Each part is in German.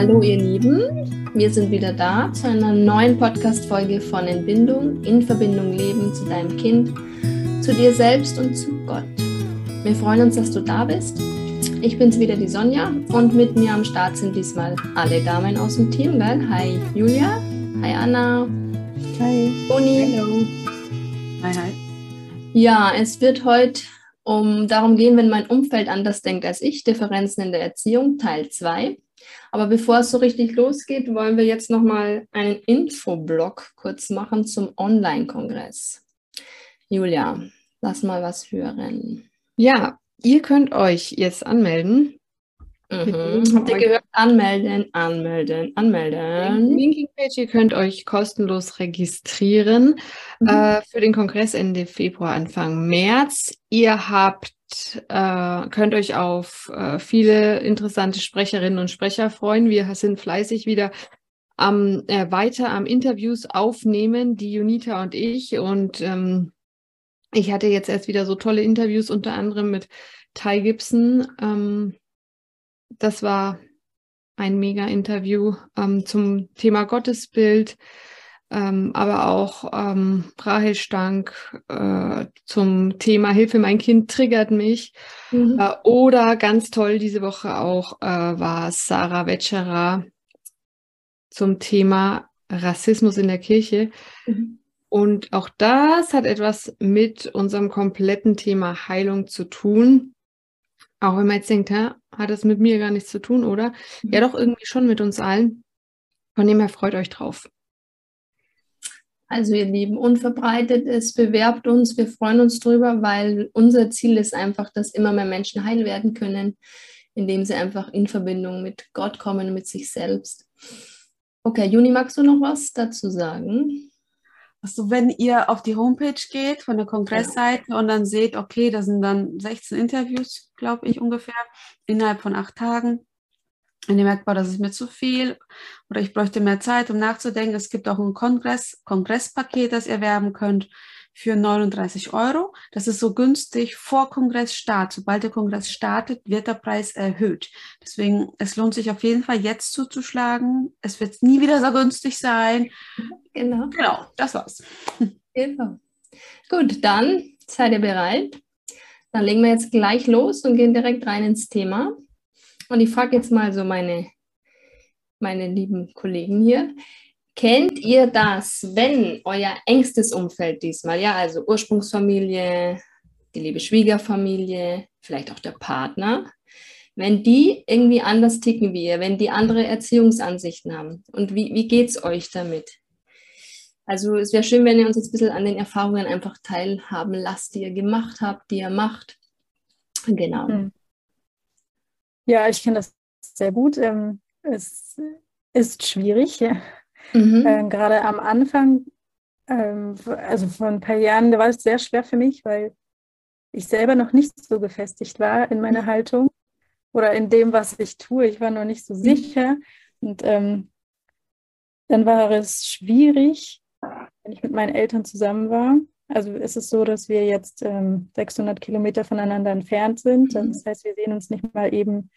Hallo ihr Lieben, wir sind wieder da zu einer neuen Podcast-Folge von Entbindung, in Verbindung leben zu deinem Kind, zu dir selbst und zu Gott. Wir freuen uns, dass du da bist. Ich bin's wieder, die Sonja, und mit mir am Start sind diesmal alle Damen aus dem Team, gell? Hi Julia, hi Anna, hi Boni. Hallo. Hi, hi. Ja, es wird heute um darum gehen, wenn mein Umfeld anders denkt als ich, Differenzen in der Erziehung, Teil 2. Aber bevor es so richtig losgeht, wollen wir jetzt nochmal einen Infoblock kurz machen zum Online-Kongress. Julia, lass mal was hören. Ja, ihr könnt euch jetzt anmelden. Mhm. Habt ihr gehört? Anmelden, anmelden, anmelden. Linking-Page, ihr könnt euch kostenlos registrieren mhm. äh, für den Kongress Ende Februar, Anfang März. Ihr habt äh, könnt euch auf äh, viele interessante Sprecherinnen und Sprecher freuen. Wir sind fleißig wieder am, äh, weiter am Interviews aufnehmen, die Junita und ich. Und ähm, ich hatte jetzt erst wieder so tolle Interviews, unter anderem mit Ty Gibson. Ähm, das war ein mega Interview ähm, zum Thema Gottesbild ähm, aber auch ähm, Rahel Stank äh, zum Thema Hilfe, mein Kind triggert mich. Mhm. Äh, oder ganz toll diese Woche auch äh, war Sarah Wetscherer zum Thema Rassismus in der Kirche. Mhm. Und auch das hat etwas mit unserem kompletten Thema Heilung zu tun. Auch wenn man jetzt denkt, hä, hat das mit mir gar nichts zu tun, oder? Mhm. Ja, doch irgendwie schon mit uns allen. Von dem her freut euch drauf. Also ihr Lieben, unverbreitet ist, bewerbt uns. Wir freuen uns drüber, weil unser Ziel ist einfach, dass immer mehr Menschen heil werden können, indem sie einfach in Verbindung mit Gott kommen, mit sich selbst. Okay, Juni, magst du noch was dazu sagen? Also wenn ihr auf die Homepage geht von der Kongressseite und dann seht, okay, da sind dann 16 Interviews, glaube ich ungefähr, innerhalb von acht Tagen wenn ihr merkt, boah, das ist mir zu viel oder ich bräuchte mehr Zeit, um nachzudenken, es gibt auch ein Kongress, Kongresspaket, das ihr erwerben könnt für 39 Euro. Das ist so günstig vor Kongressstart. Sobald der Kongress startet, wird der Preis erhöht. Deswegen, es lohnt sich auf jeden Fall jetzt zuzuschlagen. Es wird nie wieder so günstig sein. Genau. Genau, das war's. Genau. Gut, dann seid ihr bereit. Dann legen wir jetzt gleich los und gehen direkt rein ins Thema. Und ich frage jetzt mal so meine, meine lieben Kollegen hier. Kennt ihr das, wenn euer engstes Umfeld diesmal, ja, also Ursprungsfamilie, die liebe Schwiegerfamilie, vielleicht auch der Partner, wenn die irgendwie anders ticken wie ihr, wenn die andere Erziehungsansichten haben? Und wie, wie geht es euch damit? Also es wäre schön, wenn ihr uns jetzt ein bisschen an den Erfahrungen einfach teilhaben lasst, die ihr gemacht habt, die ihr macht. Genau. Hm. Ja, ich kenne das sehr gut. Ähm, es ist schwierig, ja. Mhm. äh, gerade am Anfang, ähm, also vor ein paar Jahren, da war es sehr schwer für mich, weil ich selber noch nicht so gefestigt war in meiner mhm. Haltung oder in dem, was ich tue. Ich war noch nicht so mhm. sicher. Und ähm, dann war es schwierig, wenn ich mit meinen Eltern zusammen war. Also ist es so, dass wir jetzt ähm, 600 Kilometer voneinander entfernt sind. Mhm. Das heißt, wir sehen uns nicht mal eben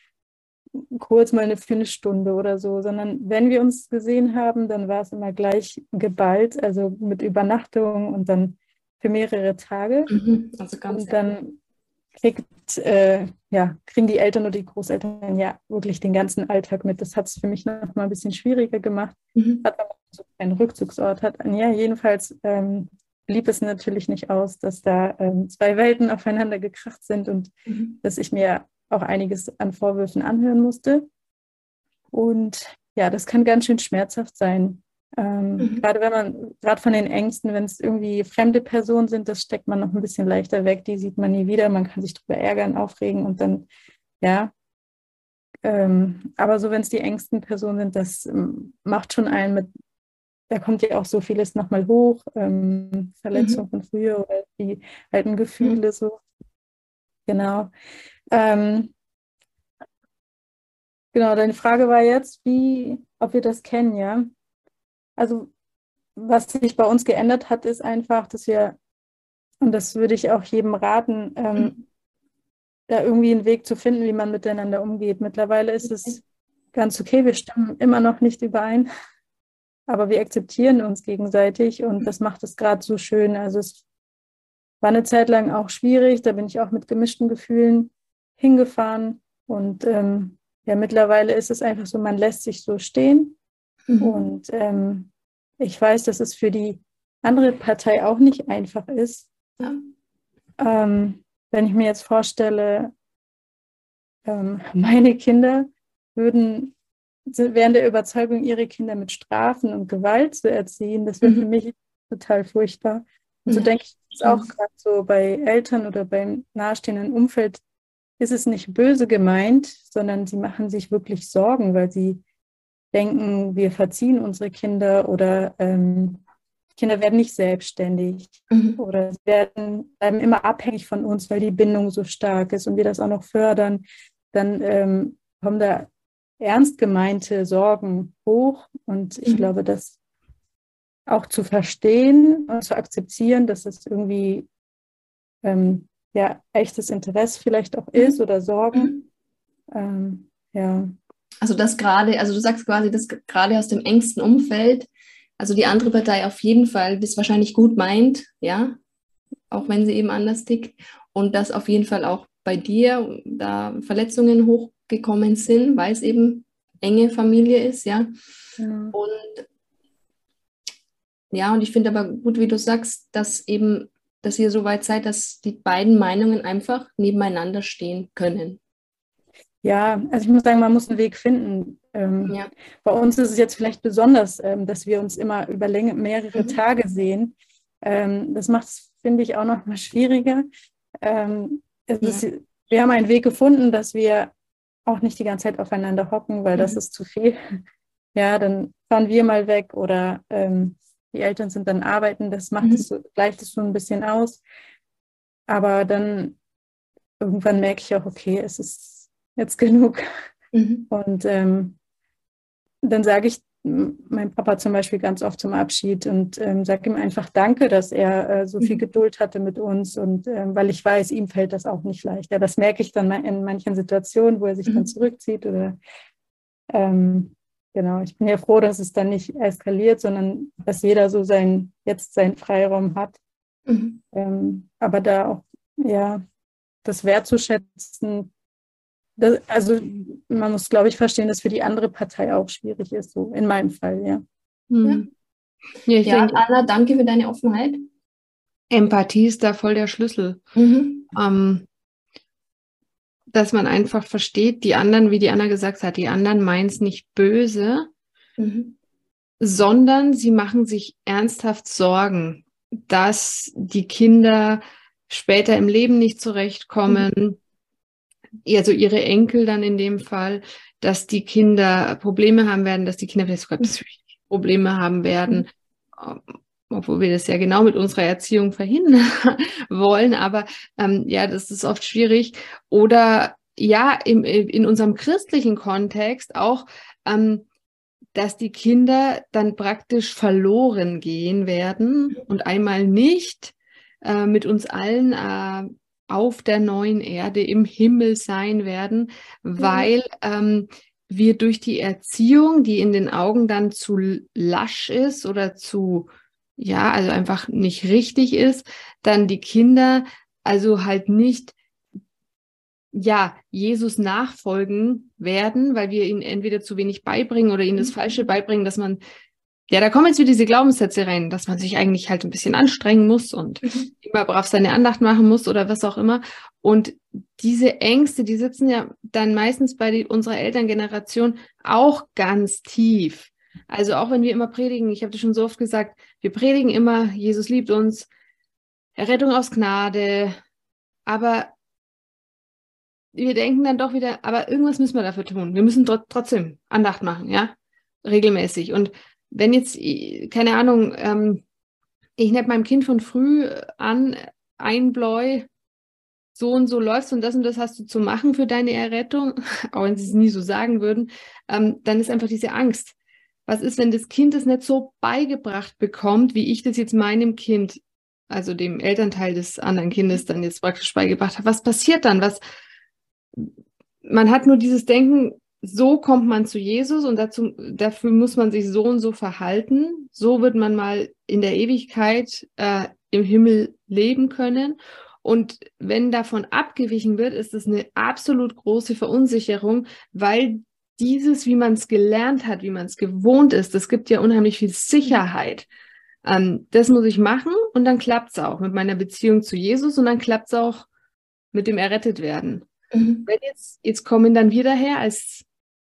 kurz mal eine Viertelstunde oder so, sondern wenn wir uns gesehen haben, dann war es immer gleich geballt, also mit Übernachtung und dann für mehrere Tage. Mhm. Also ganz und dann kriegt, äh, ja, kriegen die Eltern oder die Großeltern ja wirklich den ganzen Alltag mit. Das hat es für mich noch mal ein bisschen schwieriger gemacht, mhm. hat man so einen Rückzugsort hat. Ja, jedenfalls ähm, blieb es natürlich nicht aus, dass da ähm, zwei Welten aufeinander gekracht sind und mhm. dass ich mir auch einiges an Vorwürfen anhören musste. Und ja, das kann ganz schön schmerzhaft sein. Ähm, mhm. Gerade wenn man, gerade von den Ängsten, wenn es irgendwie fremde Personen sind, das steckt man noch ein bisschen leichter weg, die sieht man nie wieder, man kann sich darüber ärgern, aufregen und dann, ja. Ähm, aber so, wenn es die engsten Personen sind, das ähm, macht schon einen mit, da kommt ja auch so vieles nochmal hoch, ähm, Verletzungen mhm. von früher oder die alten Gefühle mhm. so. Genau. Ähm, genau, deine Frage war jetzt, wie, ob wir das kennen, ja. Also was sich bei uns geändert hat, ist einfach, dass wir, und das würde ich auch jedem raten, ähm, da irgendwie einen Weg zu finden, wie man miteinander umgeht. Mittlerweile ist es ganz okay. Wir stimmen immer noch nicht überein, aber wir akzeptieren uns gegenseitig und das macht es gerade so schön. Also es war eine Zeit lang auch schwierig, da bin ich auch mit gemischten Gefühlen hingefahren und ähm, ja, mittlerweile ist es einfach so, man lässt sich so stehen mhm. und ähm, ich weiß, dass es für die andere Partei auch nicht einfach ist. Ja. Ähm, wenn ich mir jetzt vorstelle, ähm, meine Kinder würden wären der Überzeugung, ihre Kinder mit Strafen und Gewalt zu erziehen, das wäre mhm. für mich total furchtbar. Und so denke ich das auch gerade so bei Eltern oder beim nahestehenden Umfeld ist es nicht böse gemeint, sondern sie machen sich wirklich Sorgen, weil sie denken, wir verziehen unsere Kinder oder ähm, Kinder werden nicht selbstständig mhm. oder sie werden, bleiben immer abhängig von uns, weil die Bindung so stark ist und wir das auch noch fördern. Dann ähm, kommen da ernst gemeinte Sorgen hoch. Und ich mhm. glaube, das auch zu verstehen und zu akzeptieren, dass es irgendwie ähm, ja echtes Interesse vielleicht auch ist oder Sorgen. Mhm. Ähm, ja. Also das gerade, also du sagst quasi, dass gerade aus dem engsten Umfeld, also die andere Partei auf jeden Fall das wahrscheinlich gut meint, ja, auch wenn sie eben anders tickt und dass auf jeden Fall auch bei dir da Verletzungen hochgekommen sind, weil es eben enge Familie ist, ja. ja. Und ja, und ich finde aber gut, wie du sagst, dass eben, dass ihr so weit seid, dass die beiden Meinungen einfach nebeneinander stehen können. Ja, also ich muss sagen, man muss einen Weg finden. Ähm, ja. Bei uns ist es jetzt vielleicht besonders, ähm, dass wir uns immer über Länge, mehrere mhm. Tage sehen. Ähm, das macht es, finde ich, auch noch mal schwieriger. Ähm, ja. ist, wir haben einen Weg gefunden, dass wir auch nicht die ganze Zeit aufeinander hocken, weil mhm. das ist zu viel. Ja, dann fahren wir mal weg oder ähm, die Eltern sind dann arbeiten, das macht mhm. es so, gleicht es so ein bisschen aus. Aber dann irgendwann merke ich auch, okay, es ist jetzt genug. Mhm. Und ähm, dann sage ich mein Papa zum Beispiel ganz oft zum Abschied und ähm, sage ihm einfach Danke, dass er äh, so viel mhm. Geduld hatte mit uns und ähm, weil ich weiß, ihm fällt das auch nicht leicht. Ja, das merke ich dann in manchen Situationen, wo er sich mhm. dann zurückzieht oder ähm, genau. Ich bin ja froh, dass es dann nicht eskaliert, sondern dass jeder so sein jetzt seinen Freiraum hat. Mhm. Ähm, aber da auch ja das wertzuschätzen, das, also man muss, glaube ich, verstehen, dass für die andere Partei auch schwierig ist, so in meinem Fall, ja. Mhm. Ja, ich ja denke, Anna, danke für deine Offenheit. Empathie ist da voll der Schlüssel. Mhm. Ähm, dass man einfach versteht, die anderen, wie die Anna gesagt hat, die anderen meinen es nicht böse, mhm. sondern sie machen sich ernsthaft Sorgen, dass die Kinder später im Leben nicht zurechtkommen, mhm. Also ihre Enkel dann in dem Fall, dass die Kinder Probleme haben werden, dass die Kinder vielleicht sogar psychische Probleme haben werden, ähm, obwohl wir das ja genau mit unserer Erziehung verhindern wollen. Aber ähm, ja, das ist oft schwierig. Oder ja, im, in unserem christlichen Kontext auch, ähm, dass die Kinder dann praktisch verloren gehen werden und einmal nicht äh, mit uns allen äh, auf der neuen Erde im Himmel sein werden, weil ähm, wir durch die Erziehung, die in den Augen dann zu lasch ist oder zu, ja, also einfach nicht richtig ist, dann die Kinder also halt nicht ja, Jesus nachfolgen werden, weil wir ihnen entweder zu wenig beibringen oder ihnen das mhm. Falsche beibringen, dass man ja, da kommen jetzt wieder diese Glaubenssätze rein, dass man sich eigentlich halt ein bisschen anstrengen muss und mhm. immer brav seine Andacht machen muss oder was auch immer. Und diese Ängste, die sitzen ja dann meistens bei die, unserer Elterngeneration auch ganz tief. Also auch wenn wir immer predigen, ich habe das schon so oft gesagt, wir predigen immer, Jesus liebt uns, Errettung aus Gnade, aber wir denken dann doch wieder, aber irgendwas müssen wir dafür tun. Wir müssen trotzdem Andacht machen, ja, regelmäßig. Und wenn jetzt, keine Ahnung, ähm, ich nehme meinem Kind von früh an, einbläu, so und so läufst und das und das hast du zu machen für deine Errettung, auch wenn sie es nie so sagen würden, ähm, dann ist einfach diese Angst. Was ist, wenn das Kind es nicht so beigebracht bekommt, wie ich das jetzt meinem Kind, also dem Elternteil des anderen Kindes dann jetzt praktisch beigebracht habe? Was passiert dann? Was, man hat nur dieses Denken, so kommt man zu Jesus und dazu, dafür muss man sich so und so verhalten. So wird man mal in der Ewigkeit äh, im Himmel leben können. Und wenn davon abgewichen wird, ist es eine absolut große Verunsicherung, weil dieses, wie man es gelernt hat, wie man es gewohnt ist, das gibt ja unheimlich viel Sicherheit. Ähm, das muss ich machen und dann klappt es auch mit meiner Beziehung zu Jesus und dann klappt es auch mit dem Errettetwerden. Mhm. Wenn jetzt, jetzt kommen dann wir daher als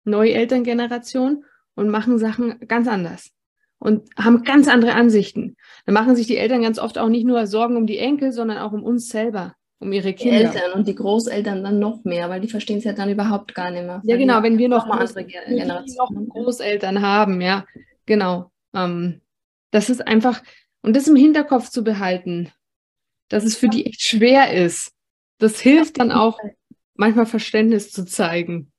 neue Elterngeneration und machen Sachen ganz anders und haben ganz andere Ansichten. Dann machen sich die Eltern ganz oft auch nicht nur Sorgen um die Enkel, sondern auch um uns selber, um ihre Kinder. Die Eltern und die Großeltern dann noch mehr, weil die verstehen es ja dann überhaupt gar nicht mehr. Ja, genau, wenn wir noch, mal andere Generationen noch Großeltern haben, ja, genau. Ähm, das ist einfach, und das im Hinterkopf zu behalten, dass es für die echt schwer ist. Das hilft dann auch, manchmal Verständnis zu zeigen.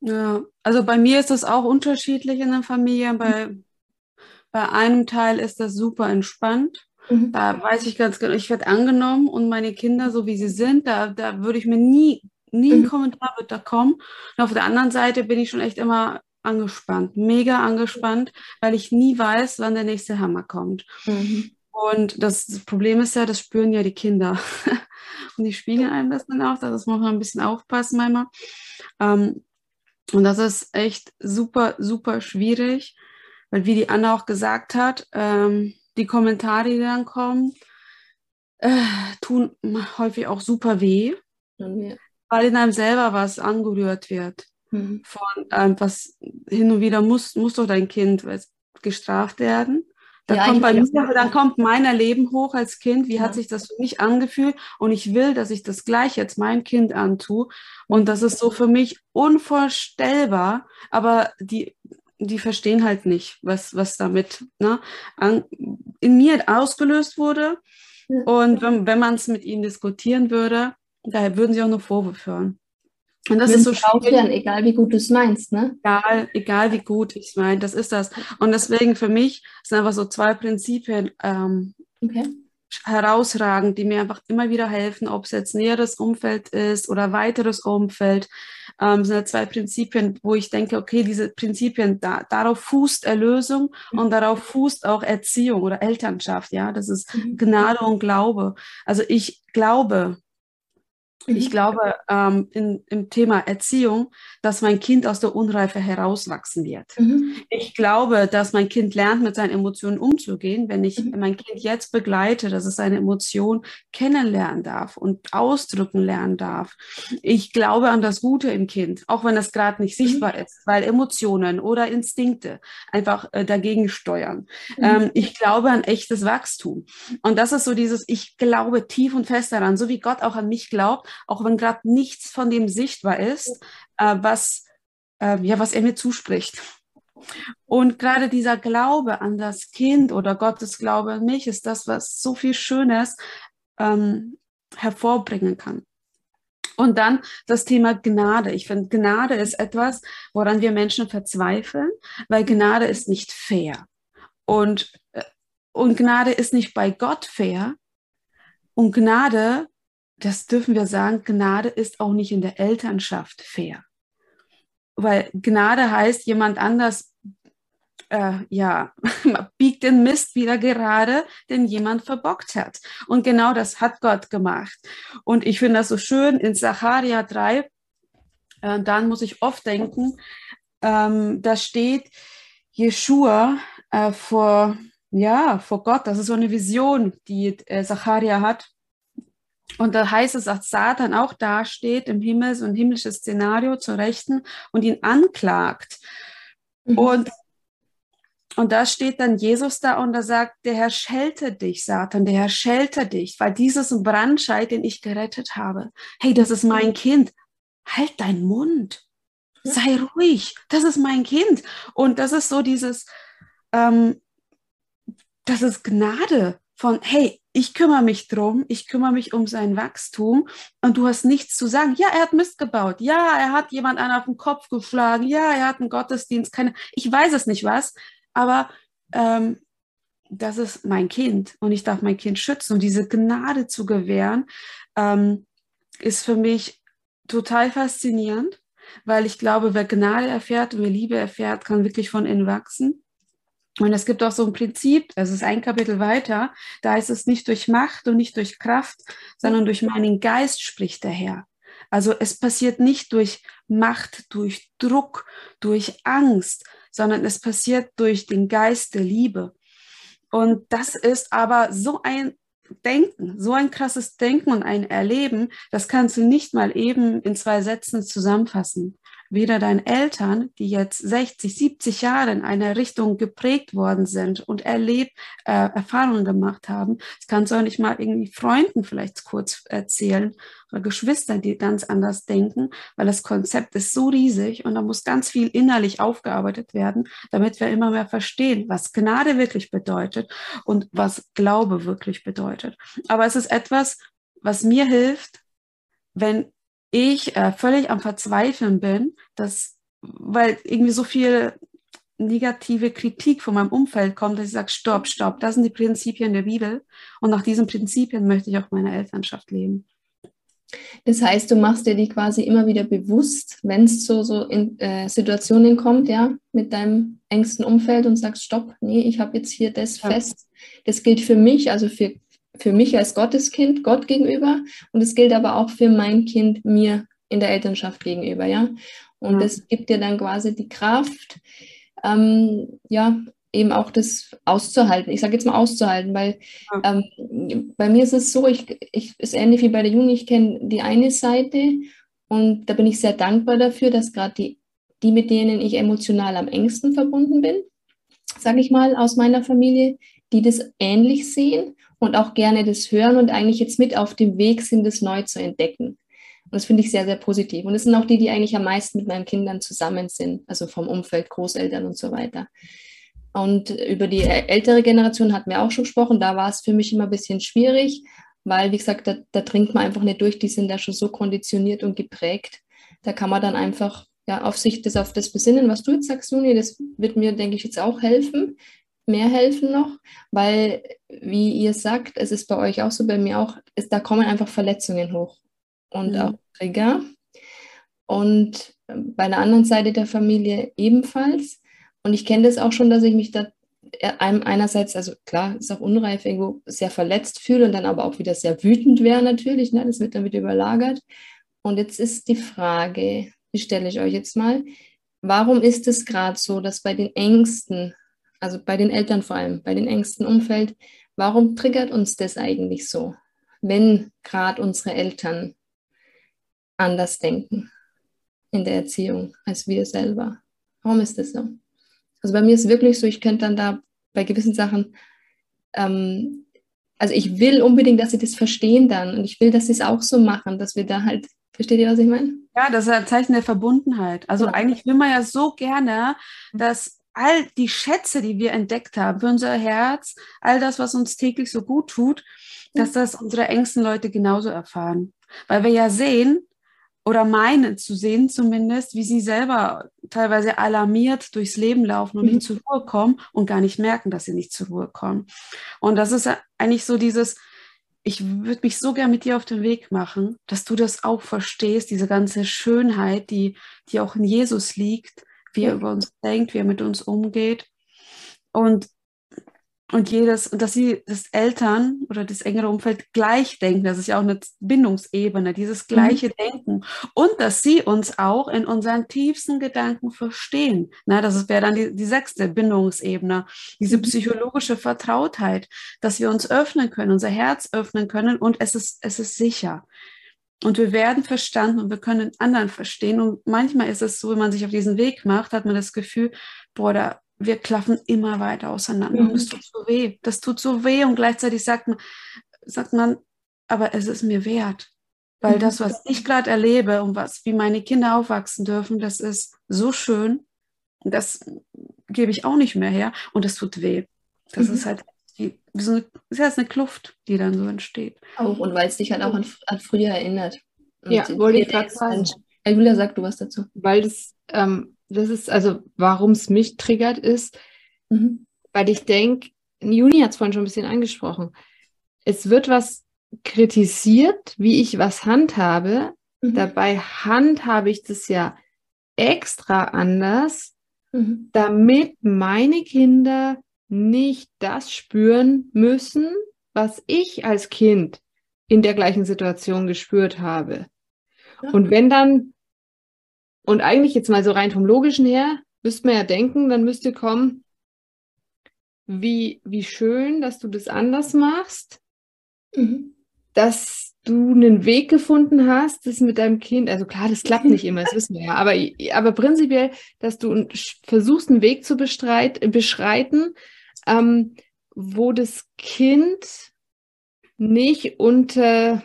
Ja, also bei mir ist das auch unterschiedlich in der Familie. Bei, bei einem Teil ist das super entspannt. Mhm. Da weiß ich ganz genau, ich werde angenommen und meine Kinder, so wie sie sind, da, da würde ich mir nie, nie mhm. ein Kommentar wird da kommen. Und auf der anderen Seite bin ich schon echt immer angespannt, mega angespannt, weil ich nie weiß, wann der nächste Hammer kommt. Mhm. Und das Problem ist ja, das spüren ja die Kinder. und die spiegeln einem das dann auch. Das muss man ein bisschen aufpassen manchmal. Ähm, und das ist echt super, super schwierig, weil wie die Anna auch gesagt hat, ähm, die Kommentare, die dann kommen, äh, tun häufig auch super weh, ja. weil in einem selber was angerührt wird. Mhm. Von ähm, was hin und wieder muss, muss doch dein Kind gestraft werden. Da ja, kommt bei mir, dann kommt mein Erleben hoch als Kind. Wie ja. hat sich das für mich angefühlt? Und ich will, dass ich das gleich jetzt meinem Kind antue. Und das ist so für mich unvorstellbar. Aber die, die verstehen halt nicht, was, was damit ne, an, in mir ausgelöst wurde. Und wenn, wenn man es mit ihnen diskutieren würde, daher würden sie auch nur Vorwürfe hören. Und das ist so schwierig. egal wie gut du es meinst, ne? Egal, egal wie gut ich es meine, das ist das. Und deswegen für mich sind einfach so zwei Prinzipien ähm, okay. Herausragend, die mir einfach immer wieder helfen, ob es jetzt näheres Umfeld ist oder weiteres Umfeld. Ähm, sind zwei Prinzipien, wo ich denke, okay, diese Prinzipien, da, darauf fußt Erlösung mhm. und darauf fußt auch Erziehung oder Elternschaft, ja, das ist mhm. Gnade und Glaube. Also ich glaube, ich mhm. glaube ähm, in, im Thema Erziehung, dass mein Kind aus der Unreife herauswachsen wird. Mhm. Ich glaube, dass mein Kind lernt, mit seinen Emotionen umzugehen, wenn ich mhm. mein Kind jetzt begleite, dass es seine Emotionen kennenlernen darf und ausdrücken lernen darf. Ich glaube an das Gute im Kind, auch wenn das gerade nicht mhm. sichtbar ist, weil Emotionen oder Instinkte einfach äh, dagegen steuern. Mhm. Ähm, ich glaube an echtes Wachstum. Und das ist so dieses, ich glaube tief und fest daran, so wie Gott auch an mich glaubt, auch wenn gerade nichts von dem sichtbar ist, äh, was, äh, ja, was er mir zuspricht. Und gerade dieser Glaube an das Kind oder Gottes Glaube an mich ist das, was so viel Schönes ähm, hervorbringen kann. Und dann das Thema Gnade. Ich finde, Gnade ist etwas, woran wir Menschen verzweifeln, weil Gnade ist nicht fair. Und, äh, und Gnade ist nicht bei Gott fair. Und Gnade das dürfen wir sagen, Gnade ist auch nicht in der Elternschaft fair. Weil Gnade heißt, jemand anders äh, ja, biegt den Mist wieder gerade, den jemand verbockt hat. Und genau das hat Gott gemacht. Und ich finde das so schön in Zacharia 3, äh, dann muss ich oft denken, ähm, da steht Jeshua äh, vor, ja, vor Gott. Das ist so eine Vision, die äh, Zacharia hat. Und da heißt es, dass Satan auch dasteht im Himmel, so ein himmlisches Szenario zur Rechten und ihn anklagt. Mhm. Und, und da steht dann Jesus da und da sagt, der Herr schelte dich, Satan, der Herr schelte dich, weil dieses Brandscheid, den ich gerettet habe, hey, das ist mein Kind, halt deinen Mund, sei ruhig, das ist mein Kind. Und das ist so dieses, ähm, das ist Gnade von, hey, ich kümmere mich drum, ich kümmere mich um sein Wachstum und du hast nichts zu sagen. Ja, er hat Mist gebaut. Ja, er hat jemand einen auf den Kopf geschlagen. Ja, er hat einen Gottesdienst. Keine, ich weiß es nicht was, aber ähm, das ist mein Kind und ich darf mein Kind schützen. Und diese Gnade zu gewähren, ähm, ist für mich total faszinierend, weil ich glaube, wer Gnade erfährt und wer Liebe erfährt, kann wirklich von innen wachsen. Und es gibt auch so ein Prinzip, das ist ein Kapitel weiter, da ist es nicht durch Macht und nicht durch Kraft, sondern durch meinen Geist spricht der Herr. Also es passiert nicht durch Macht, durch Druck, durch Angst, sondern es passiert durch den Geist der Liebe. Und das ist aber so ein Denken, so ein krasses Denken und ein Erleben, das kannst du nicht mal eben in zwei Sätzen zusammenfassen weder deinen Eltern, die jetzt 60, 70 Jahre in einer Richtung geprägt worden sind und erlebt, äh, Erfahrungen gemacht haben. Das kannst du auch nicht mal irgendwie Freunden vielleicht kurz erzählen oder Geschwistern, die ganz anders denken, weil das Konzept ist so riesig und da muss ganz viel innerlich aufgearbeitet werden, damit wir immer mehr verstehen, was Gnade wirklich bedeutet und was Glaube wirklich bedeutet. Aber es ist etwas, was mir hilft, wenn ich äh, völlig am Verzweifeln bin, dass, weil irgendwie so viel negative Kritik von meinem Umfeld kommt, dass ich sage, stopp, stopp, das sind die Prinzipien der Bibel und nach diesen Prinzipien möchte ich auch meine Elternschaft leben. Das heißt, du machst dir die quasi immer wieder bewusst, wenn es zu so in, äh, Situationen kommt, ja, mit deinem engsten Umfeld und sagst, stopp, nee, ich habe jetzt hier das ja. fest. Das gilt für mich, also für für mich als Gotteskind, Gott gegenüber und es gilt aber auch für mein Kind mir in der Elternschaft gegenüber, ja. Und ja. das gibt dir dann quasi die Kraft, ähm, ja, eben auch das auszuhalten. Ich sage jetzt mal auszuhalten, weil ja. ähm, bei mir ist es so, ich, ich ist ähnlich wie bei der Jungen, ich kenne die eine Seite und da bin ich sehr dankbar dafür, dass gerade die, die, mit denen ich emotional am engsten verbunden bin, sage ich mal, aus meiner Familie, die das ähnlich sehen und auch gerne das hören und eigentlich jetzt mit auf dem Weg sind, das neu zu entdecken. Und das finde ich sehr, sehr positiv. Und es sind auch die, die eigentlich am meisten mit meinen Kindern zusammen sind, also vom Umfeld, Großeltern und so weiter. Und über die ältere Generation hatten wir auch schon gesprochen. Da war es für mich immer ein bisschen schwierig, weil, wie gesagt, da, da dringt man einfach nicht durch. Die sind da schon so konditioniert und geprägt. Da kann man dann einfach ja, auf sich das, auf das besinnen, was du jetzt sagst, Juni. Das wird mir, denke ich, jetzt auch helfen mehr helfen noch, weil, wie ihr sagt, es ist bei euch auch so, bei mir auch, ist, da kommen einfach Verletzungen hoch und mhm. auch Trigger. Und bei der anderen Seite der Familie ebenfalls. Und ich kenne das auch schon, dass ich mich da einerseits, also klar, ist auch unreif, irgendwo sehr verletzt fühle und dann aber auch wieder sehr wütend wäre natürlich. Ne? Das wird dann wieder überlagert. Und jetzt ist die Frage, die stelle ich euch jetzt mal, warum ist es gerade so, dass bei den Ängsten also bei den Eltern vor allem, bei den engsten Umfeld, warum triggert uns das eigentlich so, wenn gerade unsere Eltern anders denken in der Erziehung als wir selber? Warum ist das so? Also bei mir ist es wirklich so, ich könnte dann da bei gewissen Sachen, ähm, also ich will unbedingt, dass sie das verstehen dann und ich will, dass sie es auch so machen, dass wir da halt, versteht ihr, was ich meine? Ja, das ist ein Zeichen der Verbundenheit. Also ja. eigentlich will man ja so gerne, dass all die Schätze, die wir entdeckt haben für unser Herz, all das, was uns täglich so gut tut, dass das unsere engsten Leute genauso erfahren. Weil wir ja sehen oder meinen zu sehen zumindest, wie sie selber teilweise alarmiert durchs Leben laufen und mhm. nicht zur Ruhe kommen und gar nicht merken, dass sie nicht zur Ruhe kommen. Und das ist eigentlich so dieses, ich würde mich so gern mit dir auf den Weg machen, dass du das auch verstehst, diese ganze Schönheit, die, die auch in Jesus liegt, wie er über uns denkt, wie er mit uns umgeht. Und, und jedes, dass sie, das Eltern oder das engere Umfeld gleich denken, das ist ja auch eine Bindungsebene, dieses mhm. gleiche mhm. Denken. Und dass sie uns auch in unseren tiefsten Gedanken verstehen. Na, das wäre dann die, die sechste Bindungsebene, diese mhm. psychologische Vertrautheit, dass wir uns öffnen können, unser Herz öffnen können und es ist, es ist sicher. Und wir werden verstanden und wir können anderen verstehen. Und manchmal ist es so, wenn man sich auf diesen Weg macht, hat man das Gefühl, boah, da, wir klaffen immer weiter auseinander. Mhm. Und das tut so weh. Das tut so weh. Und gleichzeitig sagt man, sagt man, aber es ist mir wert. Weil mhm. das, was ich gerade erlebe und was, wie meine Kinder aufwachsen dürfen, das ist so schön. Und das gebe ich auch nicht mehr her. Und es tut weh. Das mhm. ist halt die, so eine, ist ja eine Kluft, die dann so entsteht. Auch und weil es dich halt auch an, an früher erinnert. Und ja, wollte ich gerade sagen. Julia, sag du was dazu. Weil das, ähm, das ist, also warum es mich triggert, ist, mhm. weil ich denke, Juni hat es vorhin schon ein bisschen angesprochen, es wird was kritisiert, wie ich was handhabe. Mhm. Dabei handhabe ich das ja extra anders, mhm. damit meine Kinder nicht das spüren müssen, was ich als Kind in der gleichen Situation gespürt habe. Und wenn dann, und eigentlich jetzt mal so rein vom Logischen her, müsste man ja denken, dann müsste kommen, wie, wie schön, dass du das anders machst, mhm. dass du einen Weg gefunden hast, das mit deinem Kind, also klar, das klappt nicht immer, das wissen wir ja, aber, aber prinzipiell, dass du versuchst, einen Weg zu beschreiten, ähm, wo das Kind nicht unter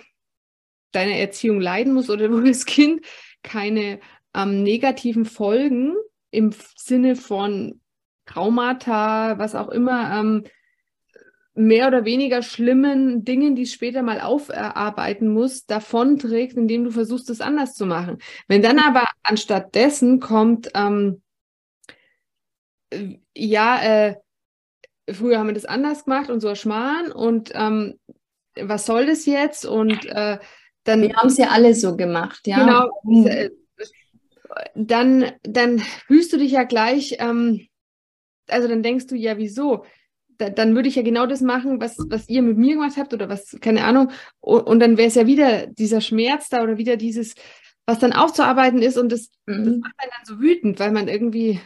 deiner Erziehung leiden muss oder wo das Kind keine ähm, negativen Folgen im Sinne von Traumata, was auch immer, ähm, mehr oder weniger schlimmen Dingen, die es später mal aufarbeiten muss, davonträgt, indem du versuchst, es anders zu machen. Wenn dann aber anstatt dessen kommt, ähm, ja, äh, früher haben wir das anders gemacht und so Schmarrn und ähm, was soll das jetzt? Und äh, dann. Wir haben es ja alle so gemacht, ja. Genau. Mhm. Dann, dann fühlst du dich ja gleich, ähm, also dann denkst du ja, wieso? Da, dann würde ich ja genau das machen, was, was ihr mit mir gemacht habt oder was, keine Ahnung. Und, und dann wäre es ja wieder dieser Schmerz da oder wieder dieses, was dann aufzuarbeiten ist und das, mhm. das macht einen dann so wütend, weil man irgendwie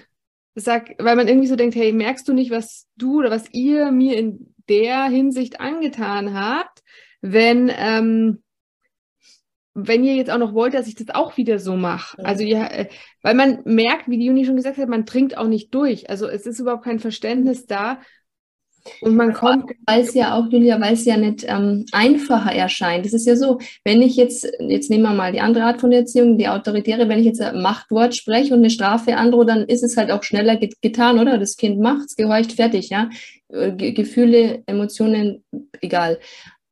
sagt, weil man irgendwie so denkt, hey, merkst du nicht, was du oder was ihr mir in der Hinsicht angetan habt, wenn, ähm, wenn ihr jetzt auch noch wollt, dass ich das auch wieder so mache. Also ja, äh, weil man merkt, wie die Juni schon gesagt hat, man trinkt auch nicht durch. Also es ist überhaupt kein Verständnis da, und man kommt, weil es ja auch, Julia, weil es ja nicht ähm, einfacher erscheint. Es ist ja so, wenn ich jetzt, jetzt nehmen wir mal die andere Art von Erziehung, die autoritäre, wenn ich jetzt ein Machtwort spreche und eine Strafe androhe, dann ist es halt auch schneller get getan, oder? Das Kind macht es, gehorcht, fertig, ja. Äh, Ge Gefühle, Emotionen, egal.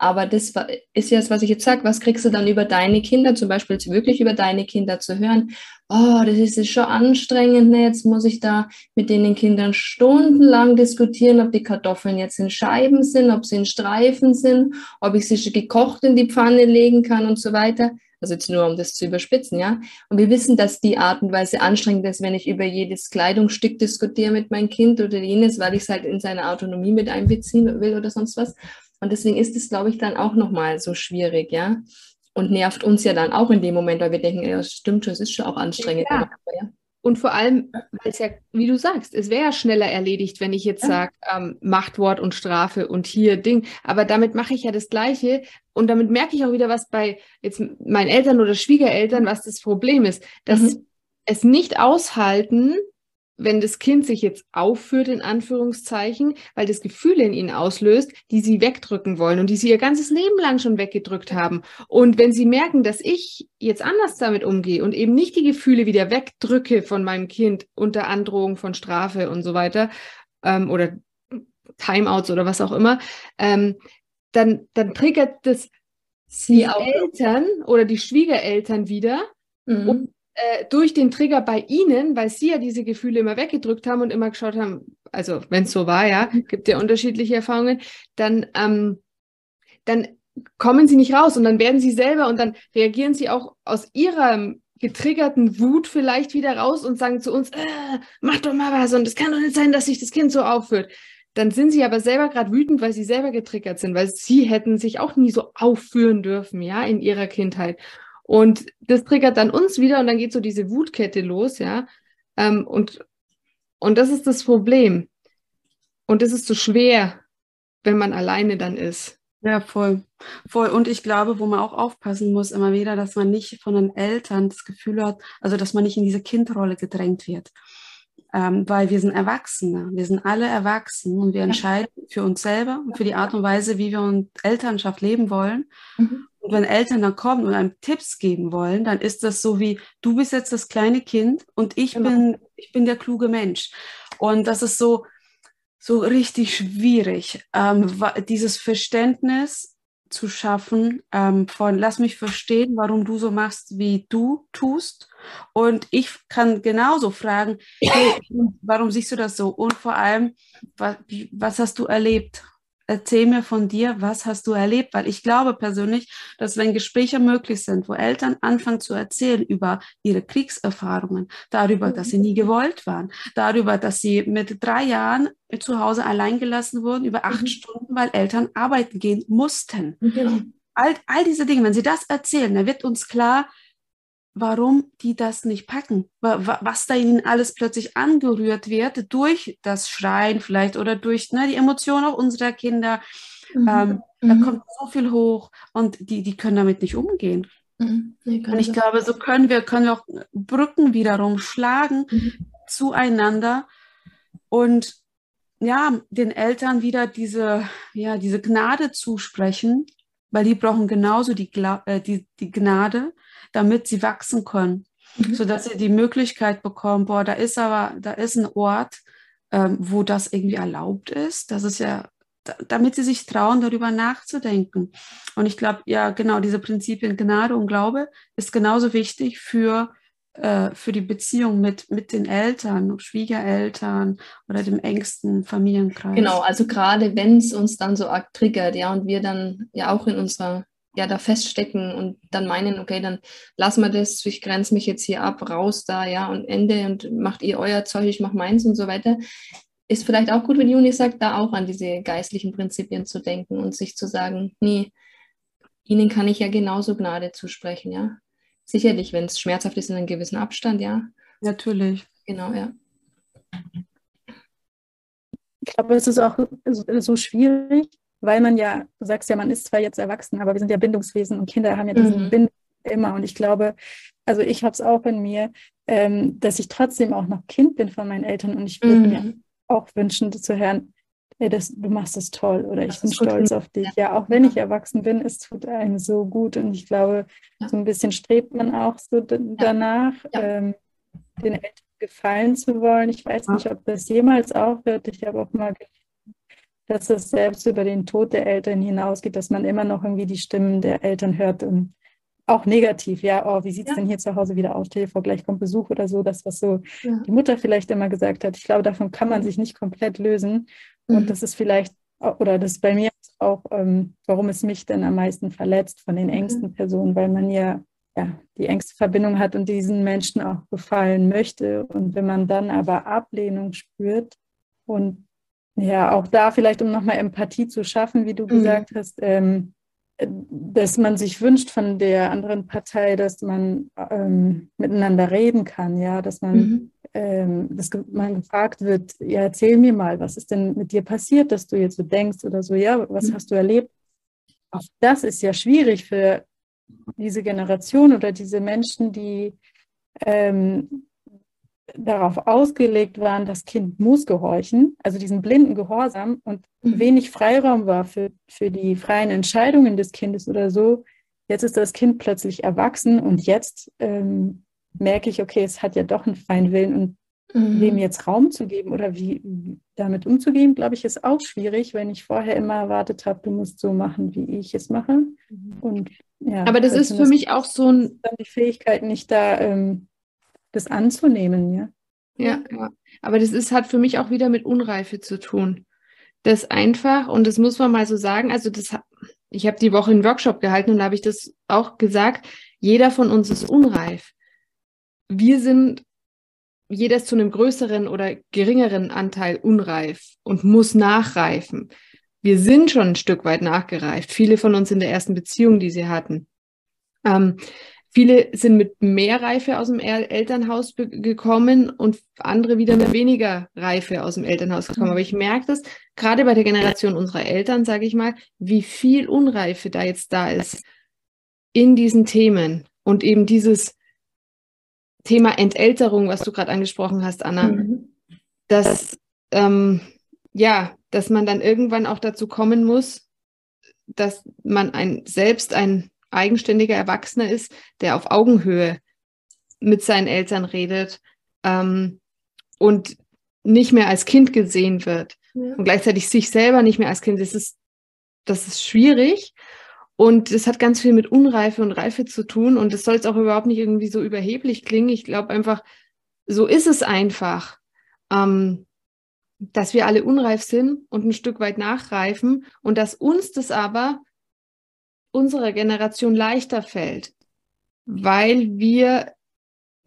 Aber das ist das, was ich jetzt sage. Was kriegst du dann über deine Kinder, zum Beispiel wirklich über deine Kinder zu hören? Oh, das ist schon anstrengend. Ne? Jetzt muss ich da mit den Kindern stundenlang diskutieren, ob die Kartoffeln jetzt in Scheiben sind, ob sie in Streifen sind, ob ich sie schon gekocht in die Pfanne legen kann und so weiter. Also jetzt nur, um das zu überspitzen, ja. Und wir wissen, dass die Art und Weise anstrengend ist, wenn ich über jedes Kleidungsstück diskutiere mit meinem Kind oder jenes, weil ich es halt in seine Autonomie mit einbeziehen will oder sonst was. Und deswegen ist es, glaube ich, dann auch nochmal so schwierig, ja. Und nervt uns ja dann auch in dem Moment, weil wir denken, ja, das stimmt schon, es ist schon auch anstrengend. Ja. Und vor allem, weil es ja, wie du sagst, es wäre ja schneller erledigt, wenn ich jetzt ja. sage, ähm, Machtwort und Strafe und hier Ding. Aber damit mache ich ja das Gleiche. Und damit merke ich auch wieder, was bei jetzt meinen Eltern oder Schwiegereltern, was das Problem ist, dass mhm. es nicht aushalten, wenn das Kind sich jetzt aufführt, in Anführungszeichen, weil das Gefühle in ihnen auslöst, die sie wegdrücken wollen und die sie ihr ganzes Leben lang schon weggedrückt haben. Und wenn sie merken, dass ich jetzt anders damit umgehe und eben nicht die Gefühle wieder wegdrücke von meinem Kind unter Androhung von Strafe und so weiter ähm, oder Timeouts oder was auch immer, ähm, dann, dann triggert das die Eltern oder die Schwiegereltern wieder. Mhm. Und äh, durch den Trigger bei Ihnen, weil Sie ja diese Gefühle immer weggedrückt haben und immer geschaut haben, also wenn es so war, ja, mhm. gibt ja unterschiedliche Erfahrungen, dann, ähm, dann kommen Sie nicht raus und dann werden Sie selber und dann reagieren Sie auch aus Ihrer getriggerten Wut vielleicht wieder raus und sagen zu uns, äh, mach doch mal was und es kann doch nicht sein, dass sich das Kind so aufführt. Dann sind sie aber selber gerade wütend, weil sie selber getriggert sind, weil sie hätten sich auch nie so aufführen dürfen, ja, in ihrer Kindheit. Und das triggert dann uns wieder und dann geht so diese Wutkette los, ja. Ähm, und, und das ist das Problem. Und es ist so schwer, wenn man alleine dann ist. Ja, voll. Voll. Und ich glaube, wo man auch aufpassen muss, immer wieder, dass man nicht von den Eltern das Gefühl hat, also dass man nicht in diese Kindrolle gedrängt wird. Ähm, weil wir sind Erwachsene, wir sind alle erwachsen und wir entscheiden für uns selber und für die Art und Weise, wie wir uns Elternschaft leben wollen. Mhm. Und wenn Eltern dann kommen und einem Tipps geben wollen, dann ist das so wie, du bist jetzt das kleine Kind und ich, genau. bin, ich bin der kluge Mensch. Und das ist so, so richtig schwierig, ähm, dieses Verständnis zu schaffen ähm, von, lass mich verstehen, warum du so machst, wie du tust. Und ich kann genauso fragen, hey, warum siehst du das so? Und vor allem, was, was hast du erlebt? Erzähl mir von dir, was hast du erlebt? Weil ich glaube persönlich, dass wenn Gespräche möglich sind, wo Eltern anfangen zu erzählen über ihre Kriegserfahrungen, darüber, dass sie nie gewollt waren, darüber, dass sie mit drei Jahren zu Hause allein gelassen wurden, über acht mhm. Stunden, weil Eltern arbeiten gehen mussten. Genau. All, all diese Dinge, wenn sie das erzählen, dann wird uns klar, warum die das nicht packen, was da ihnen alles plötzlich angerührt wird durch das Schreien vielleicht oder durch ne, die Emotionen auch unserer Kinder. Mhm. Ähm, da mhm. kommt so viel hoch und die, die können damit nicht umgehen. Mhm. Nee, und ich glaube, so können wir, können wir auch Brücken wiederum schlagen mhm. zueinander und ja, den Eltern wieder diese, ja, diese Gnade zusprechen, weil die brauchen genauso die, äh, die, die Gnade, damit sie wachsen können, mhm. sodass sie die Möglichkeit bekommen, boah, da ist aber, da ist ein Ort, ähm, wo das irgendwie erlaubt ist. Das ist ja, damit sie sich trauen, darüber nachzudenken. Und ich glaube, ja, genau, diese Prinzipien Gnade und Glaube ist genauso wichtig für äh, für die Beziehung mit, mit den Eltern, Schwiegereltern oder dem engsten Familienkreis. Genau, also gerade wenn es uns dann so arg triggert, ja, und wir dann ja auch in unserer ja da feststecken und dann meinen, okay, dann lassen wir das, ich grenze mich jetzt hier ab, raus da, ja, und Ende und macht ihr euer Zeug, ich mach meins und so weiter. Ist vielleicht auch gut, wenn Juni sagt, da auch an diese geistlichen Prinzipien zu denken und sich zu sagen, nee, ihnen kann ich ja genauso Gnade zusprechen, ja. Sicherlich, wenn es schmerzhaft ist in einem gewissen Abstand, ja. Natürlich. Genau, ja. Ich glaube, es ist auch so schwierig, weil man ja, du sagst ja, man ist zwar jetzt erwachsen, aber wir sind ja Bindungswesen und Kinder haben ja diesen mhm. Bindung immer. Und ich glaube, also ich habe es auch in mir, ähm, dass ich trotzdem auch noch Kind bin von meinen Eltern und ich würde mhm. mir auch wünschen zu hören, hey, das, du machst es toll oder ich bin stolz auf dich. Ja, auch wenn ich erwachsen bin, es tut einem so gut und ich glaube, so ein bisschen strebt man auch so danach, ähm, den Eltern gefallen zu wollen. Ich weiß nicht, ob das jemals aufhört. Ich habe auch mal dass es selbst über den Tod der Eltern hinausgeht, dass man immer noch irgendwie die Stimmen der Eltern hört und auch negativ, ja, oh, wie sieht es ja. denn hier zu Hause wieder aus? Stell dir vor, gleich kommt Besuch oder so, das, was so ja. die Mutter vielleicht immer gesagt hat. Ich glaube, davon kann man sich nicht komplett lösen. Mhm. Und das ist vielleicht, oder das ist bei mir auch, ähm, warum es mich denn am meisten verletzt von den mhm. engsten Personen, weil man ja, ja die engste Verbindung hat und diesen Menschen auch gefallen möchte. Und wenn man dann aber Ablehnung spürt und ja, auch da vielleicht, um nochmal Empathie zu schaffen, wie du mhm. gesagt hast, ähm, dass man sich wünscht von der anderen Partei, dass man ähm, miteinander reden kann, ja, dass man, mhm. Ähm, dass man gefragt wird, ja, erzähl mir mal, was ist denn mit dir passiert, dass du jetzt so denkst oder so, ja, was mhm. hast du erlebt? Auch das ist ja schwierig für diese Generation oder diese Menschen, die ähm, darauf ausgelegt waren, das Kind muss gehorchen, also diesen blinden Gehorsam und mhm. wenig Freiraum war für, für die freien Entscheidungen des Kindes oder so. Jetzt ist das Kind plötzlich erwachsen und jetzt ähm, merke ich, okay, es hat ja doch einen freien Willen und mhm. dem jetzt Raum zu geben oder wie, damit umzugehen, glaube ich, ist auch schwierig, wenn ich vorher immer erwartet habe, du musst so machen, wie ich es mache. Mhm. Und ja, aber das ist für mich auch so ein die Fähigkeit nicht da ähm, das anzunehmen, ja. Ja, ja. Aber das ist, hat für mich auch wieder mit Unreife zu tun. Das einfach, und das muss man mal so sagen, also das, ich habe die Woche einen Workshop gehalten und da habe ich das auch gesagt, jeder von uns ist unreif. Wir sind, jeder ist zu einem größeren oder geringeren Anteil unreif und muss nachreifen. Wir sind schon ein Stück weit nachgereift. Viele von uns in der ersten Beziehung, die sie hatten. Ähm, Viele sind mit mehr Reife aus dem El Elternhaus gekommen und andere wieder mit weniger Reife aus dem Elternhaus gekommen. Aber ich merke das gerade bei der Generation unserer Eltern, sage ich mal, wie viel Unreife da jetzt da ist in diesen Themen und eben dieses Thema Entälterung, was du gerade angesprochen hast, Anna, mhm. dass ähm, ja, dass man dann irgendwann auch dazu kommen muss, dass man ein selbst ein eigenständiger Erwachsener ist, der auf Augenhöhe mit seinen Eltern redet ähm, und nicht mehr als Kind gesehen wird ja. und gleichzeitig sich selber nicht mehr als Kind. Das ist, das ist schwierig und das hat ganz viel mit Unreife und Reife zu tun und das soll jetzt auch überhaupt nicht irgendwie so überheblich klingen. Ich glaube einfach, so ist es einfach. Ähm, dass wir alle unreif sind und ein Stück weit nachreifen und dass uns das aber unserer Generation leichter fällt, weil wir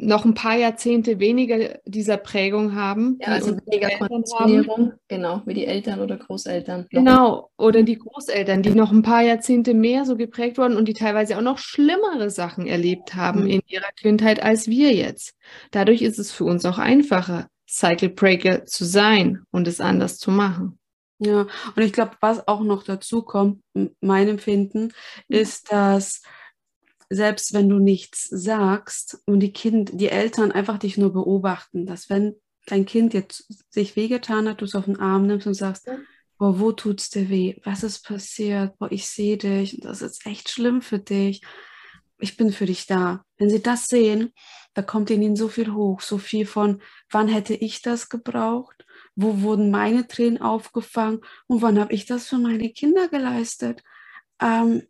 noch ein paar Jahrzehnte weniger dieser Prägung haben. Ja, also weniger Konditionierung, genau, wie die Eltern oder Großeltern. Genau, oder die Großeltern, die noch ein paar Jahrzehnte mehr so geprägt wurden und die teilweise auch noch schlimmere Sachen erlebt haben mhm. in ihrer Kindheit als wir jetzt. Dadurch ist es für uns auch einfacher, Cycle Breaker zu sein und es anders zu machen. Ja, und ich glaube, was auch noch dazu kommt, mein Empfinden, mhm. ist, dass selbst wenn du nichts sagst und die Kind, die Eltern einfach dich nur beobachten, dass wenn dein Kind jetzt sich wehgetan hat, du es auf den Arm nimmst und sagst, boah, wo tut's dir weh? Was ist passiert? Boah, ich sehe dich und das ist echt schlimm für dich. Ich bin für dich da. Wenn sie das sehen, da kommt in ihnen so viel hoch, so viel von, wann hätte ich das gebraucht? Wo wurden meine Tränen aufgefangen? Und wann habe ich das für meine Kinder geleistet? Ähm,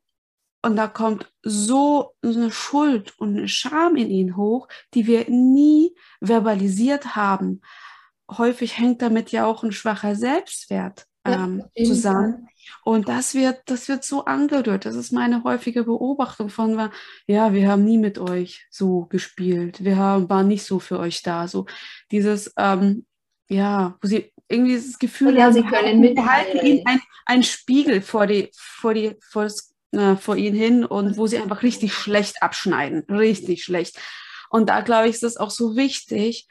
und da kommt so eine Schuld und eine Scham in ihnen hoch, die wir nie verbalisiert haben. Häufig hängt damit ja auch ein schwacher Selbstwert ähm, ja, zusammen. Und das wird, das wird so angerührt. Das ist meine häufige Beobachtung von, ja, wir haben nie mit euch so gespielt. Wir haben, waren nicht so für euch da. So dieses, ähm, ja, wo sie irgendwie das Gefühl ja, haben, sie können wir halten ihnen ein, ein Spiegel vor die, vor die, vor das äh, vor ihnen hin und wo sie einfach richtig schlecht abschneiden, richtig schlecht. Und da glaube ich, ist es auch so wichtig,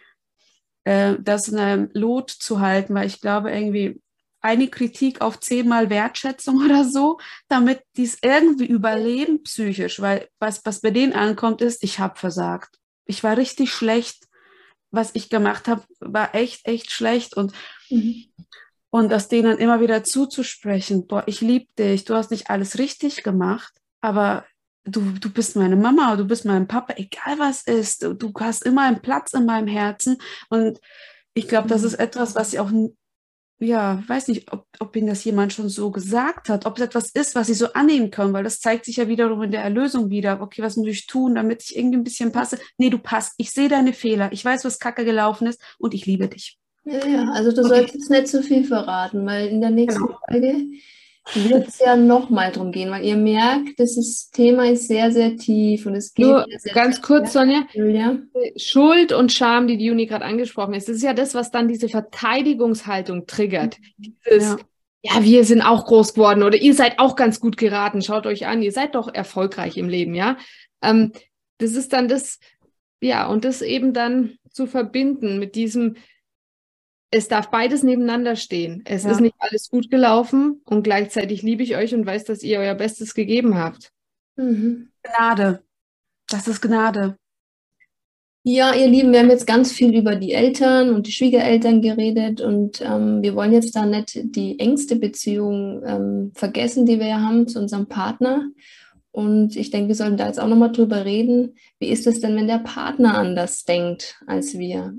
äh, das eine Lot zu halten, weil ich glaube irgendwie eine Kritik auf zehnmal Wertschätzung oder so, damit die es irgendwie überleben psychisch, weil was, was bei denen ankommt, ist, ich habe versagt. Ich war richtig schlecht. Was ich gemacht habe, war echt, echt schlecht. Und mhm. Und das denen immer wieder zuzusprechen, boah, ich liebe dich, du hast nicht alles richtig gemacht, aber du, du bist meine Mama, du bist mein Papa, egal was ist, du, du hast immer einen Platz in meinem Herzen. Und ich glaube, das ist etwas, was ich auch, ja, weiß nicht, ob, ob Ihnen das jemand schon so gesagt hat, ob es etwas ist, was Sie so annehmen können, weil das zeigt sich ja wiederum in der Erlösung wieder. Okay, was muss ich tun, damit ich irgendwie ein bisschen passe? Nee, du passt. Ich sehe deine Fehler. Ich weiß, was kacke gelaufen ist und ich liebe dich. Ja, ja, also du okay. solltest nicht zu viel verraten, weil in der nächsten genau. Folge wird es ja nochmal drum gehen, weil ihr merkt, das ist, Thema ist sehr, sehr tief und es geht. Nur sehr, ganz sehr kurz, Sonja. Julia. Schuld und Scham, die die Juni gerade angesprochen ist, das ist ja das, was dann diese Verteidigungshaltung triggert. Dieses, ja. ja, wir sind auch groß geworden oder ihr seid auch ganz gut geraten, schaut euch an, ihr seid doch erfolgreich im Leben, ja. Ähm, das ist dann das, ja, und das eben dann zu verbinden mit diesem, es darf beides nebeneinander stehen. Es ja. ist nicht alles gut gelaufen und gleichzeitig liebe ich euch und weiß, dass ihr euer Bestes gegeben habt. Mhm. Gnade. Das ist Gnade. Ja, ihr Lieben, wir haben jetzt ganz viel über die Eltern und die Schwiegereltern geredet und ähm, wir wollen jetzt da nicht die engste Beziehung ähm, vergessen, die wir ja haben zu unserem Partner. Und ich denke, wir sollten da jetzt auch nochmal drüber reden. Wie ist es denn, wenn der Partner anders denkt als wir?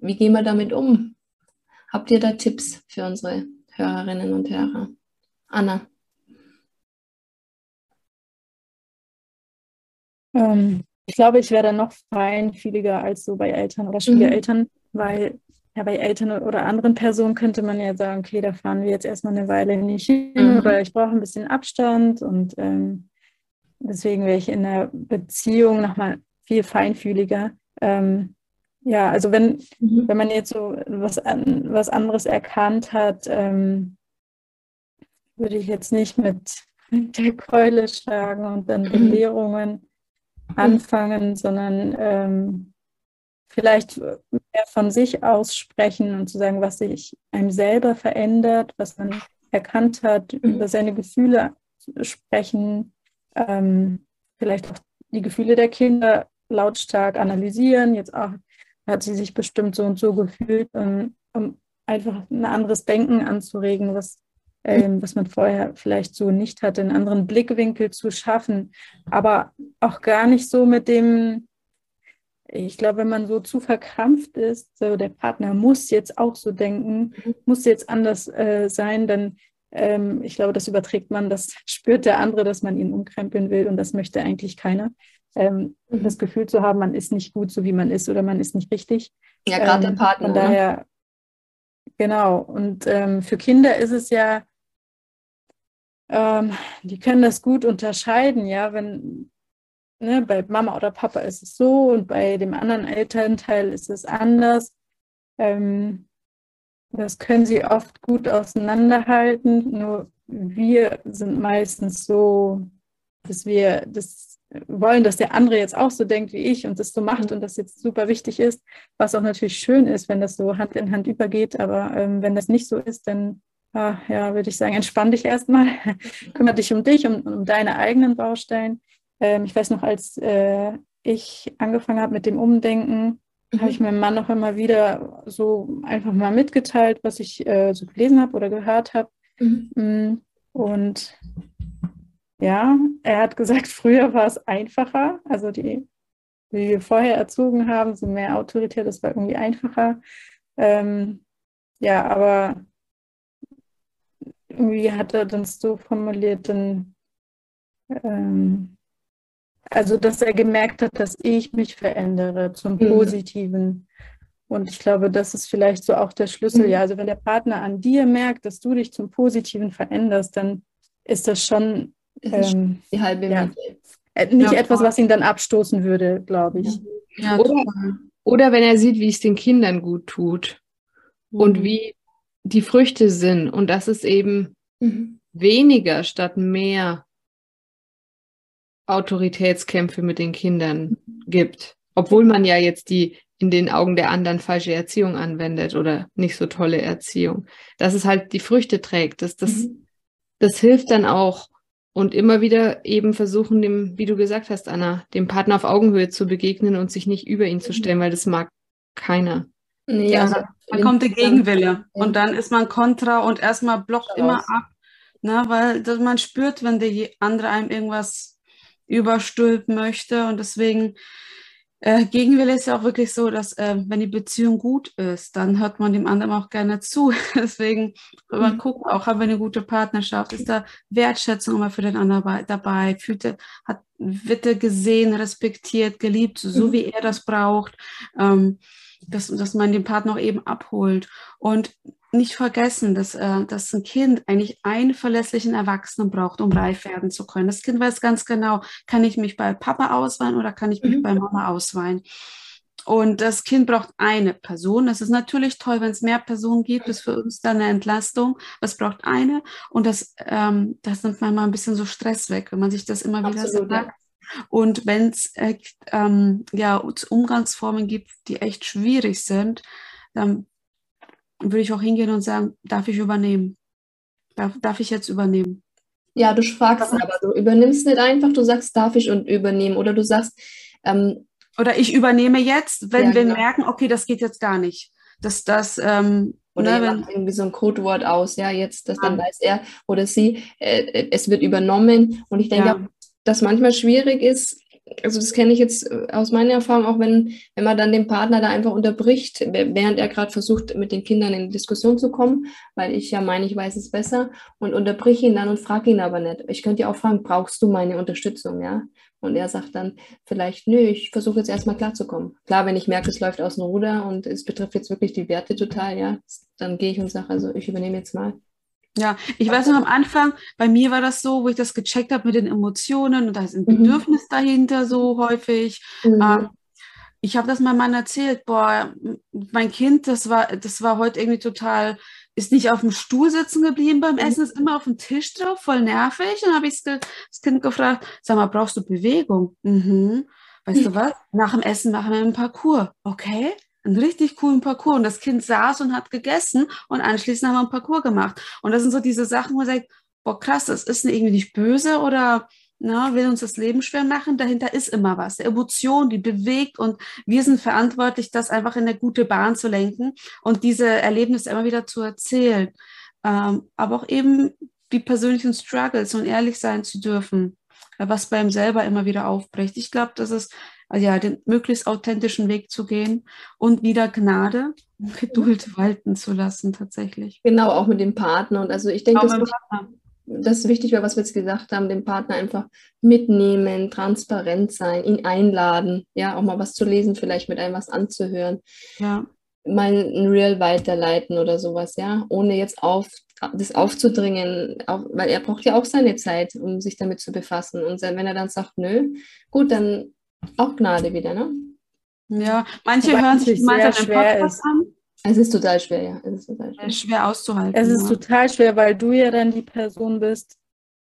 Wie gehen wir damit um? Habt ihr da Tipps für unsere Hörerinnen und Hörer? Anna. Ähm, ich glaube, ich wäre noch feinfühliger als so bei Eltern oder Schwiegereltern, mhm. weil ja, bei Eltern oder anderen Personen könnte man ja sagen, okay, da fahren wir jetzt erstmal eine Weile nicht hin mhm. oder ich brauche ein bisschen Abstand und ähm, deswegen wäre ich in der Beziehung nochmal viel feinfühliger. Ähm, ja, also wenn, mhm. wenn man jetzt so was, was anderes erkannt hat, ähm, würde ich jetzt nicht mit der Keule schlagen und dann mhm. Belehrungen mhm. anfangen, sondern ähm, vielleicht mehr von sich aussprechen und zu sagen, was sich einem selber verändert, was man erkannt hat, mhm. über seine Gefühle sprechen, ähm, vielleicht auch die Gefühle der Kinder lautstark analysieren, jetzt auch hat sie sich bestimmt so und so gefühlt, um, um einfach ein anderes Denken anzuregen, was, ähm, was man vorher vielleicht so nicht hatte, einen anderen Blickwinkel zu schaffen, aber auch gar nicht so mit dem, ich glaube, wenn man so zu verkrampft ist, so der Partner muss jetzt auch so denken, mhm. muss jetzt anders äh, sein, dann ähm, ich glaube, das überträgt man, das spürt der andere, dass man ihn umkrempeln will und das möchte eigentlich keiner ähm, mhm. das Gefühl zu haben, man ist nicht gut, so wie man ist oder man ist nicht richtig. Ja, gerade ähm, der Partner. Von daher, genau. Und ähm, für Kinder ist es ja, ähm, die können das gut unterscheiden, ja, wenn ne, bei Mama oder Papa ist es so und bei dem anderen Elternteil ist es anders. Ähm, das können sie oft gut auseinanderhalten, nur wir sind meistens so, dass wir das wollen, dass der andere jetzt auch so denkt wie ich und das so macht und das jetzt super wichtig ist, was auch natürlich schön ist, wenn das so Hand in Hand übergeht, aber ähm, wenn das nicht so ist, dann ah, ja, würde ich sagen, entspann dich erstmal, kümmere dich um dich, um, um deine eigenen Baustellen. Ähm, ich weiß noch, als äh, ich angefangen habe mit dem Umdenken, mhm. habe ich meinem Mann noch immer wieder so einfach mal mitgeteilt, was ich äh, so gelesen habe oder gehört habe. Mhm. Mm, und ja, er hat gesagt, früher war es einfacher. Also die, wie wir vorher erzogen haben, so mehr autoritär, das war irgendwie einfacher. Ähm, ja, aber irgendwie hat er dann so formuliert, dann, ähm, also dass er gemerkt hat, dass ich mich verändere zum mhm. Positiven. Und ich glaube, das ist vielleicht so auch der Schlüssel. Mhm. Ja, also wenn der Partner an dir merkt, dass du dich zum Positiven veränderst, dann ist das schon ähm, die halbe ja, äh, nicht ja, etwas, was ihn dann abstoßen würde, glaube ich. Ja, oder, oder, wenn er sieht, wie es den Kindern gut tut mhm. und wie die Früchte sind und dass es eben mhm. weniger statt mehr Autoritätskämpfe mit den Kindern gibt. Obwohl man ja jetzt die in den Augen der anderen falsche Erziehung anwendet oder nicht so tolle Erziehung. Dass es halt die Früchte trägt. Das, das, mhm. das hilft dann auch. Und immer wieder eben versuchen, dem, wie du gesagt hast, Anna, dem Partner auf Augenhöhe zu begegnen und sich nicht über ihn zu stellen, weil das mag keiner. Nee, ja, also dann kommt der Gegenwille. und dann ist man kontra und erstmal blockt Schau immer ab, ne, weil das, man spürt, wenn der andere einem irgendwas überstülpen möchte. Und deswegen äh, Gegenwille ist ja auch wirklich so, dass äh, wenn die Beziehung gut ist, dann hört man dem anderen auch gerne zu. Deswegen man mhm. guckt auch, haben wir eine gute Partnerschaft, ist da Wertschätzung immer für den anderen dabei, fühlt er, hat, wird er gesehen, respektiert, geliebt, so mhm. wie er das braucht. Ähm, dass, dass man den Partner auch eben abholt. Und nicht vergessen, dass, äh, dass ein Kind eigentlich einen verlässlichen Erwachsenen braucht, um reif werden zu können. Das Kind weiß ganz genau, kann ich mich bei Papa ausweinen oder kann ich mich mhm. bei Mama ausweinen. Und das Kind braucht eine Person. Das ist natürlich toll, wenn es mehr Personen gibt, ist für uns dann eine Entlastung. Es braucht eine und das, ähm, das nimmt manchmal ein bisschen so Stress weg, wenn man sich das immer Absolut, wieder sagt. Und wenn es äh, ähm, ja, Umgangsformen gibt, die echt schwierig sind, dann würde ich auch hingehen und sagen, darf ich übernehmen? Darf, darf ich jetzt übernehmen? Ja, du fragst aber, du übernimmst nicht einfach, du sagst, darf ich und übernehmen. Oder du sagst, ähm, oder ich übernehme jetzt, wenn ja, wir genau. merken, okay, das geht jetzt gar nicht. Dass das, ähm, oder ne, wenn, irgendwie so ein Codewort aus, ja, jetzt, dass ja. dann weiß er oder sie, äh, es wird übernommen. Und ich denke, ja das manchmal schwierig ist, also das kenne ich jetzt äh, aus meiner Erfahrung, auch wenn, wenn man dann den Partner da einfach unterbricht, während er gerade versucht, mit den Kindern in Diskussion zu kommen, weil ich ja meine, ich weiß es besser und unterbrich ihn dann und frage ihn aber nicht. Ich könnte ja auch fragen, brauchst du meine Unterstützung, ja? Und er sagt dann vielleicht, nö, ich versuche jetzt erstmal klarzukommen. Klar, wenn ich merke, es läuft aus dem Ruder und es betrifft jetzt wirklich die Werte total, ja, dann gehe ich und sage, also ich übernehme jetzt mal. Ja, ich weiß noch am Anfang, bei mir war das so, wo ich das gecheckt habe mit den Emotionen und da ist ein mhm. Bedürfnis mhm. dahinter so häufig. Mhm. Ähm, ich habe das meinem Mann erzählt, boah, mein Kind, das war, das war heute irgendwie total, ist nicht auf dem Stuhl sitzen geblieben beim mhm. Essen, ist immer auf dem Tisch drauf, voll nervig. Und dann habe ich das Kind gefragt, sag mal, brauchst du Bewegung? Mhm. Weißt du was? Nach dem Essen machen wir einen Parcours. Okay einen richtig coolen Parcours. Und das Kind saß und hat gegessen und anschließend haben wir einen Parcours gemacht. Und das sind so diese Sachen, wo man sagt, boah, krass, das ist irgendwie nicht böse oder na, will uns das Leben schwer machen. Dahinter ist immer was. Die Emotion, die bewegt und wir sind verantwortlich, das einfach in eine gute Bahn zu lenken und diese Erlebnisse immer wieder zu erzählen. Ähm, aber auch eben die persönlichen Struggles und ehrlich sein zu dürfen, was beim selber immer wieder aufbricht. Ich glaube, das ist ja, den möglichst authentischen Weg zu gehen und wieder Gnade und Geduld walten zu lassen, tatsächlich. Genau, auch mit dem Partner. Und also ich denke, das, das ist wichtig, was wir jetzt gesagt haben, den Partner einfach mitnehmen, transparent sein, ihn einladen, ja, auch mal was zu lesen, vielleicht mit einem was anzuhören. Ja. mal ein Real weiterleiten oder sowas, ja, ohne jetzt auf, das aufzudringen, auch, weil er braucht ja auch seine Zeit, um sich damit zu befassen. Und wenn er dann sagt, nö, gut, dann auch Gnade wieder, ne? Ja, manche Wobei hören sich mal einen Podcast ist. an. Es ist total schwer, ja. Es ist total schwer. schwer auszuhalten. Es ist ja. total schwer, weil du ja dann die Person bist,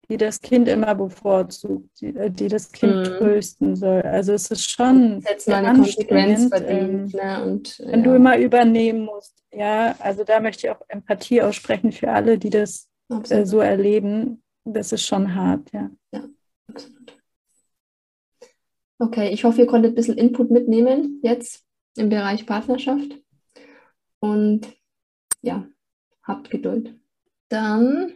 die das Kind immer bevorzugt, die, äh, die das Kind mhm. trösten soll. Also es ist schon Jetzt mal eine Konsequenz verdient, ähm, ne? Und, wenn ja. du immer übernehmen musst. Ja, also da möchte ich auch Empathie aussprechen für alle, die das äh, so erleben. Das ist schon hart, ja. Ja. Okay, ich hoffe, ihr konntet ein bisschen Input mitnehmen jetzt im Bereich Partnerschaft. Und ja, habt Geduld. Dann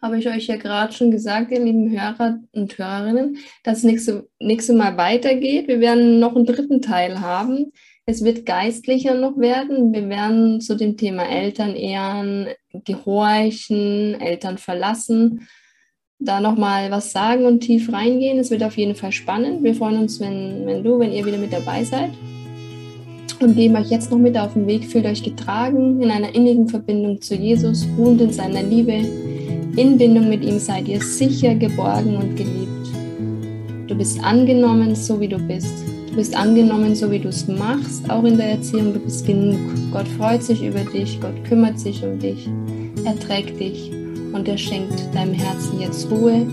habe ich euch ja gerade schon gesagt, ihr lieben Hörer und Hörerinnen, dass es nächste, nächste Mal weitergeht. Wir werden noch einen dritten Teil haben. Es wird geistlicher noch werden. Wir werden zu dem Thema Eltern ehren, gehorchen, Eltern verlassen, da nochmal was sagen und tief reingehen. Es wird auf jeden Fall spannend. Wir freuen uns, wenn, wenn du, wenn ihr wieder mit dabei seid. Und geben euch jetzt noch mit auf den Weg, fühlt euch getragen in einer innigen Verbindung zu Jesus, ruhend in seiner Liebe in Bindung mit ihm seid ihr sicher geborgen und geliebt. Du bist angenommen, so wie du bist. Du bist angenommen, so wie du es machst, auch in der Erziehung. Du bist genug. Gott freut sich über dich, Gott kümmert sich um dich. Er trägt dich und er schenkt deinem Herzen jetzt Ruhe.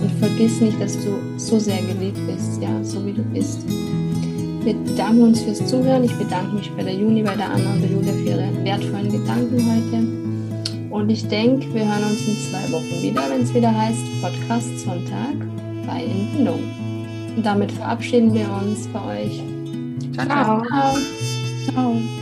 Und vergiss nicht, dass du so sehr geliebt bist, ja, so wie du bist. Wir bedanken uns fürs Zuhören. Ich bedanke mich bei der Juni, bei der Anna und der Julia für ihre wertvollen Gedanken heute. Und ich denke, wir hören uns in zwei Wochen wieder, wenn es wieder heißt Podcast Sonntag bei Entbindung. Und damit verabschieden wir uns bei euch. Ciao. Ciao. Ciao. Ciao.